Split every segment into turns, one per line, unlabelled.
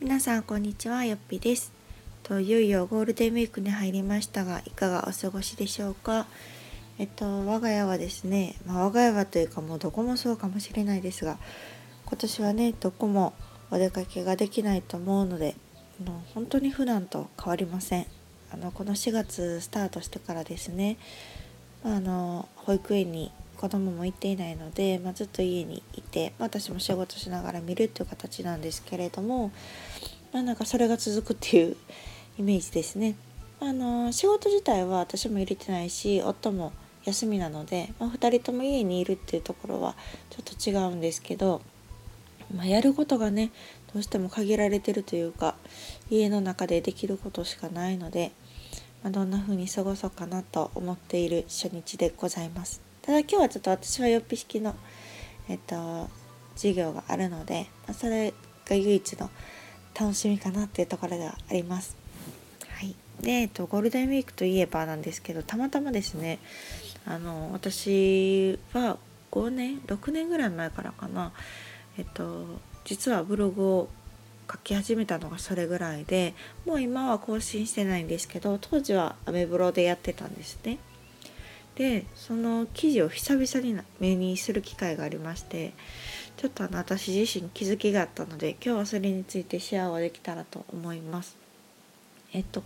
皆さんこんにちはよっぴです。といよいよゴールデンウィークに入りましたがいかがお過ごしでしょうか？えっと我が家はですね、まあ、我が家はというかもうどこもそうかもしれないですが今年はねどこもお出かけができないと思うのであの本当に普段と変わりません。あのこの4月スタートしてからですね、あの保育園に子供も行っていないので、まあ、ずっと家にいて、私も仕事しながら見るっていう形なんですけれども、まあ、なんかそれが続くっていうイメージですね。あの仕事自体は私も入れてないし夫も休みなので、まあ、2人とも家にいるっていうところはちょっと違うんですけど、まあ、やることがねどうしても限られてるというか家の中でできることしかないので、まあ、どんな風に過ごそうかなと思っている初日でございます。ただ今日はちょっと私はよっぴ式の、えっと、授業があるので、まあ、それが唯一の楽しみかなっていうところではあります。はい、で、えっと、ゴールデンウィークといえばなんですけどたまたまですねあの私は5年6年ぐらい前からかなえっと実はブログを書き始めたのがそれぐらいでもう今は更新してないんですけど当時はアメブロでやってたんですね。でその記事を久々に目にする機会がありましてちょっとあの私自身気づきがあったので今日はそれについてシェアをできたらと思います。えっと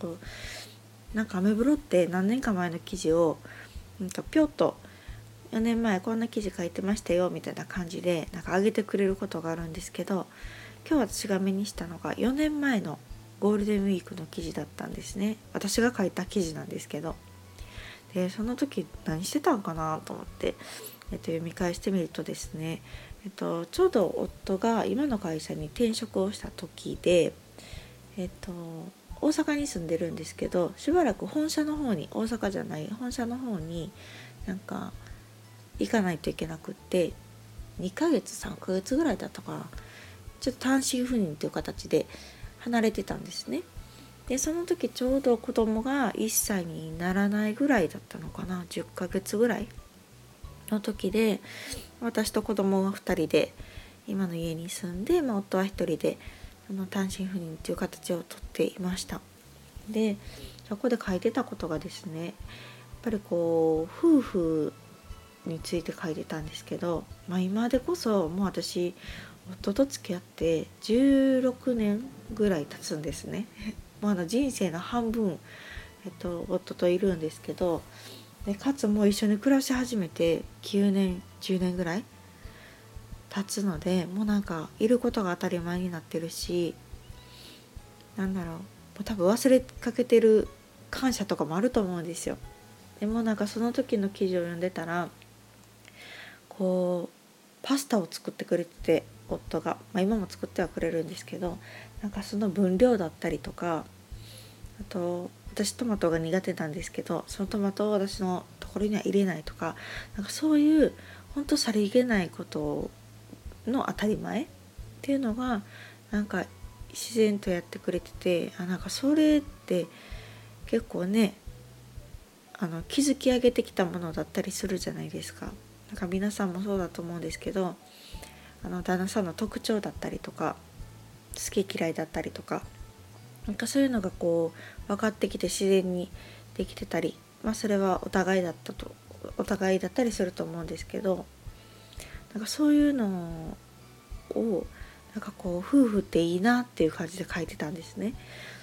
なんかアメブロって何年か前の記事をなんかぴょっと4年前こんな記事書いてましたよみたいな感じでなんか上げてくれることがあるんですけど今日私が目にしたのが4年前のゴールデンウィークの記事だったんですね私が書いた記事なんですけどでその時何してたんかなと思って、えっと、読み返してみるとですね、えっと、ちょうど夫が今の会社に転職をした時で、えっと、大阪に住んでるんですけどしばらく本社の方に大阪じゃない本社の方になんか行かないといけなくって2ヶ月3ヶ月ぐらいだったかなちょっと単身赴任という形で離れてたんですね。でその時ちょうど子供が1歳にならないぐらいだったのかな。10ヶ月ぐらいの時で私と子供が2人で今の家に住んで、まあ、夫は1人であの単身赴任っていう形をとっていました。でそこで書いてたことがですねやっぱりこう夫婦について書いてたんですけど、まあ、今でこそもう私夫と付き合って16年ぐらい経つんですね。まだ人生の半分、えっと、夫といるんですけどでかつもう一緒に暮らし始めて9年10年ぐらい経つのでもうなんかいることが当たり前になってるしなんだろうもう多分忘れかけてる感謝とかもあると思うんですよ。でもなんかその時の記事を読んでたらこうパスタを作ってくれてて夫が、まあ、今も作ってはくれるんですけどなんかその分量だったりとかあと私トマトが苦手なんですけどそのトマトを私のところには入れないとかなんかそういう本当さりげないことの当たり前っていうのがなんか自然とやってくれててあなんかそれって結構ねあの築き上げてきたものだったりするじゃないですか。なんか皆さんもそうだと思うんですけどあの旦那さんの特徴だったりとか好き嫌いだったりとかなんかそういうのがこう分かってきて自然にできてたり、まあ、それはお互いだったとお互いだったりすると思うんですけどなんかそういうのをなんかこう夫婦っていいなっていう感じで書いてたんですね。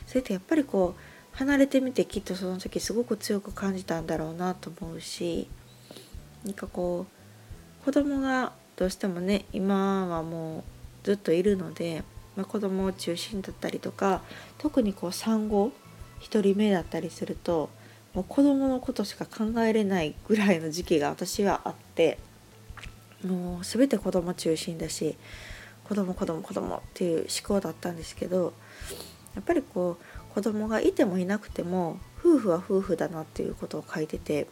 それってやっぱりこう離れてみてきっとその時すごく強く感じたんだろうなと思うしなんかこう子供がどうしてもね今はもうずっといるのでまあ、子供を中心だったりとか特にこう産後1人目だったりするともう子供のことしか考えれないぐらいの時期が私はあってもう全て子供中心だし子供子供子供っていう思考だったんですけどやっぱりこう子供がいてもいなくても夫婦は夫婦だなっていうことを書いてて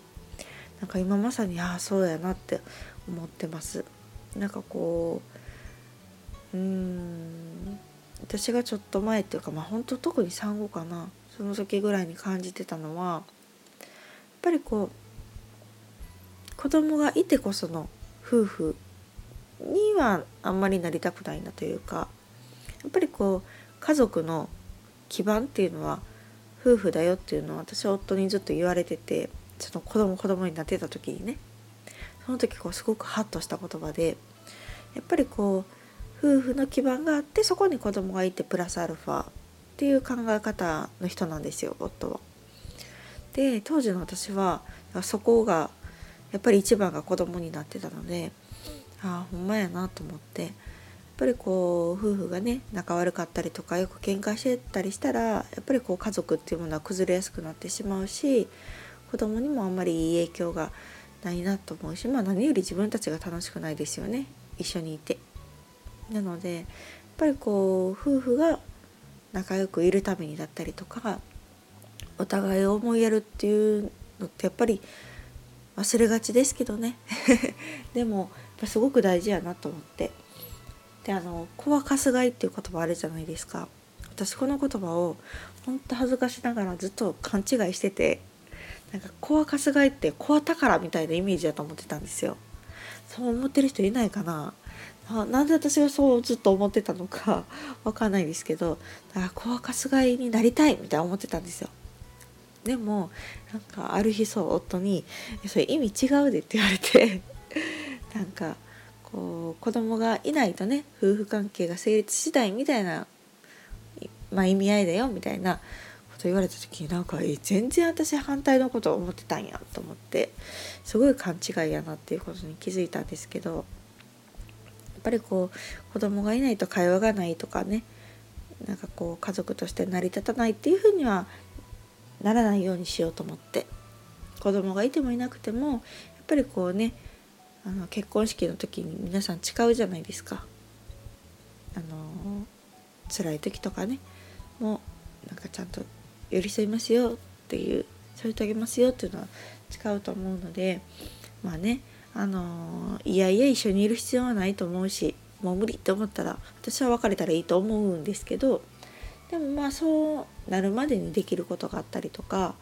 なんか今まさにああそうやなって思ってます。なんかこううん。私がちょっと前っていうかまあ本当特に産後かな。その時ぐらいに感じてたのはやっぱりこう子供がいてこその夫婦にはあんまりなりたくないなというかやっぱりこう家族の基盤っていうのは夫婦だよっていうのを私は夫にずっと言われててちょっと子供子供になってた時にね。その時こうすごくハッとした言葉でやっぱりこう夫婦の基盤があってそこに子供がいてプラスアルファっていう考え方の人なんですよ夫は。で当時の私はそこがやっぱり一番が子供になってたのでああほんまやなと思ってやっぱりこう夫婦がね仲悪かったりとかよく喧嘩してたりしたらやっぱりこう家族っていうものは崩れやすくなってしまうし子供にもあんまりいい影響がないなと思うしまあ何より自分たちが楽しくないですよね一緒にいて。なのでやっぱりこう夫婦が仲良くいるためにだったりとかお互いを思いやるっていうのってやっぱり忘れがちですけどね。でもやっぱすごく大事やなと思って。であの「子はかすがい」っていう言葉あるじゃないですか。私この言葉を本当恥ずかしながらずっと勘違いしててなんか「子はかすがい」って「子は宝」みたいなイメージだと思ってたんですよ。そう思ってる人いないかな？あなんで私がそうずっと思ってたのか わかんないですけどだから子はかすがいになりたいみたいな思ってたんですよ。でもなんかある日そう夫に「それ意味違うで」って言われて なんかこう子供がいないとね夫婦関係が成立しないみたいな、まあ、意味合いだよみたいなこと言われた時になんかえ全然私反対のことを思ってたんやと思ってすごい勘違いやなっていうことに気づいたんですけどぱりこう子供がいないと会話がないとかねなんかこう家族として成り立たないっていうふうにはならないようにしようと思って子供がいてもいなくてもやっぱりこうねあの結婚式の時に皆さん誓うじゃないですか。あの辛い時とかねもうなんかちゃんと寄り添いますよっていう添い遂げますよっていうのは誓うと思うのでまあねあのいやいや一緒にいる必要はないと思うしもう無理って思ったら私は別れたらいいと思うんですけどでもまあそうなるまでにできることがあったりとか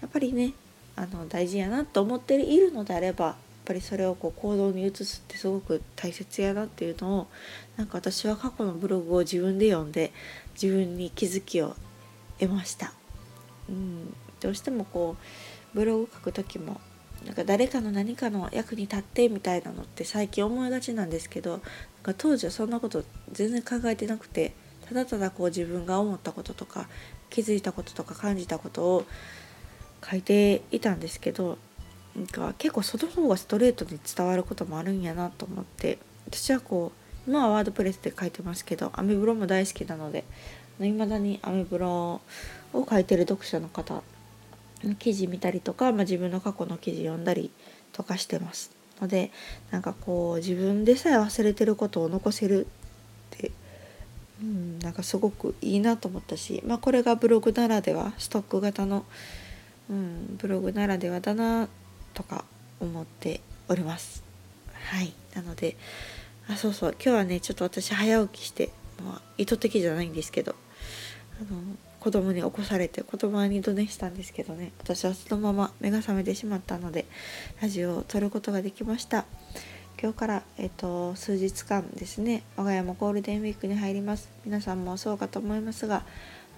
やっぱりねあの大事やなと思っているのであればやっぱりそれをこう行動に移すってすごく大切やなっていうのをなんか私は過去のブログを自分で読んで自分に気づきを得ました。うん、どうしてもこうブログ書く時もなんか誰かの何かの役に立ってみたいなのって最近思いがちなんですけどなんか当時はそんなこと全然考えてなくてただただこう自分が思ったこととか気づいたこととか感じたことを書いていたんですけどなんか結構その方がストレートに伝わることもあるんやなと思って私はこう今はワードプレスで書いてますけどアメブロも大好きなのでいまだにアメブロを書いてる読者の方記事見たりとか、まあ、自分の過去の記事読んだりとかしてますのでなんかこう自分でさえ忘れてることを残せるってうん、なんかすごくいいなと思ったし、まあ、これがブログならではストック型の、うん、ブログならではだなとか思っております。はいなのであそうそう今日はねちょっと私早起きして、まあ、意図的じゃないんですけどあの子供に起こされて子供は二度寝したんですけどね。私はそのまま目が覚めてしまったのでラジオを撮ることができました。今日から、えっと、数日間ですね我が家もゴールデンウィークに入ります。皆さんもそうかと思いますが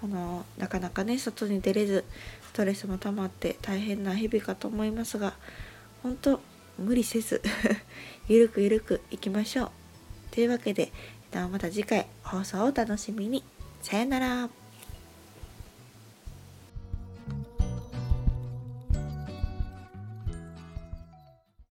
あのなかなかね外に出れずストレスも溜まって大変な日々かと思いますが本当無理せず ゆるくゆるくいきましょう。というわけでまた次回放送をお楽しみに。さよなら。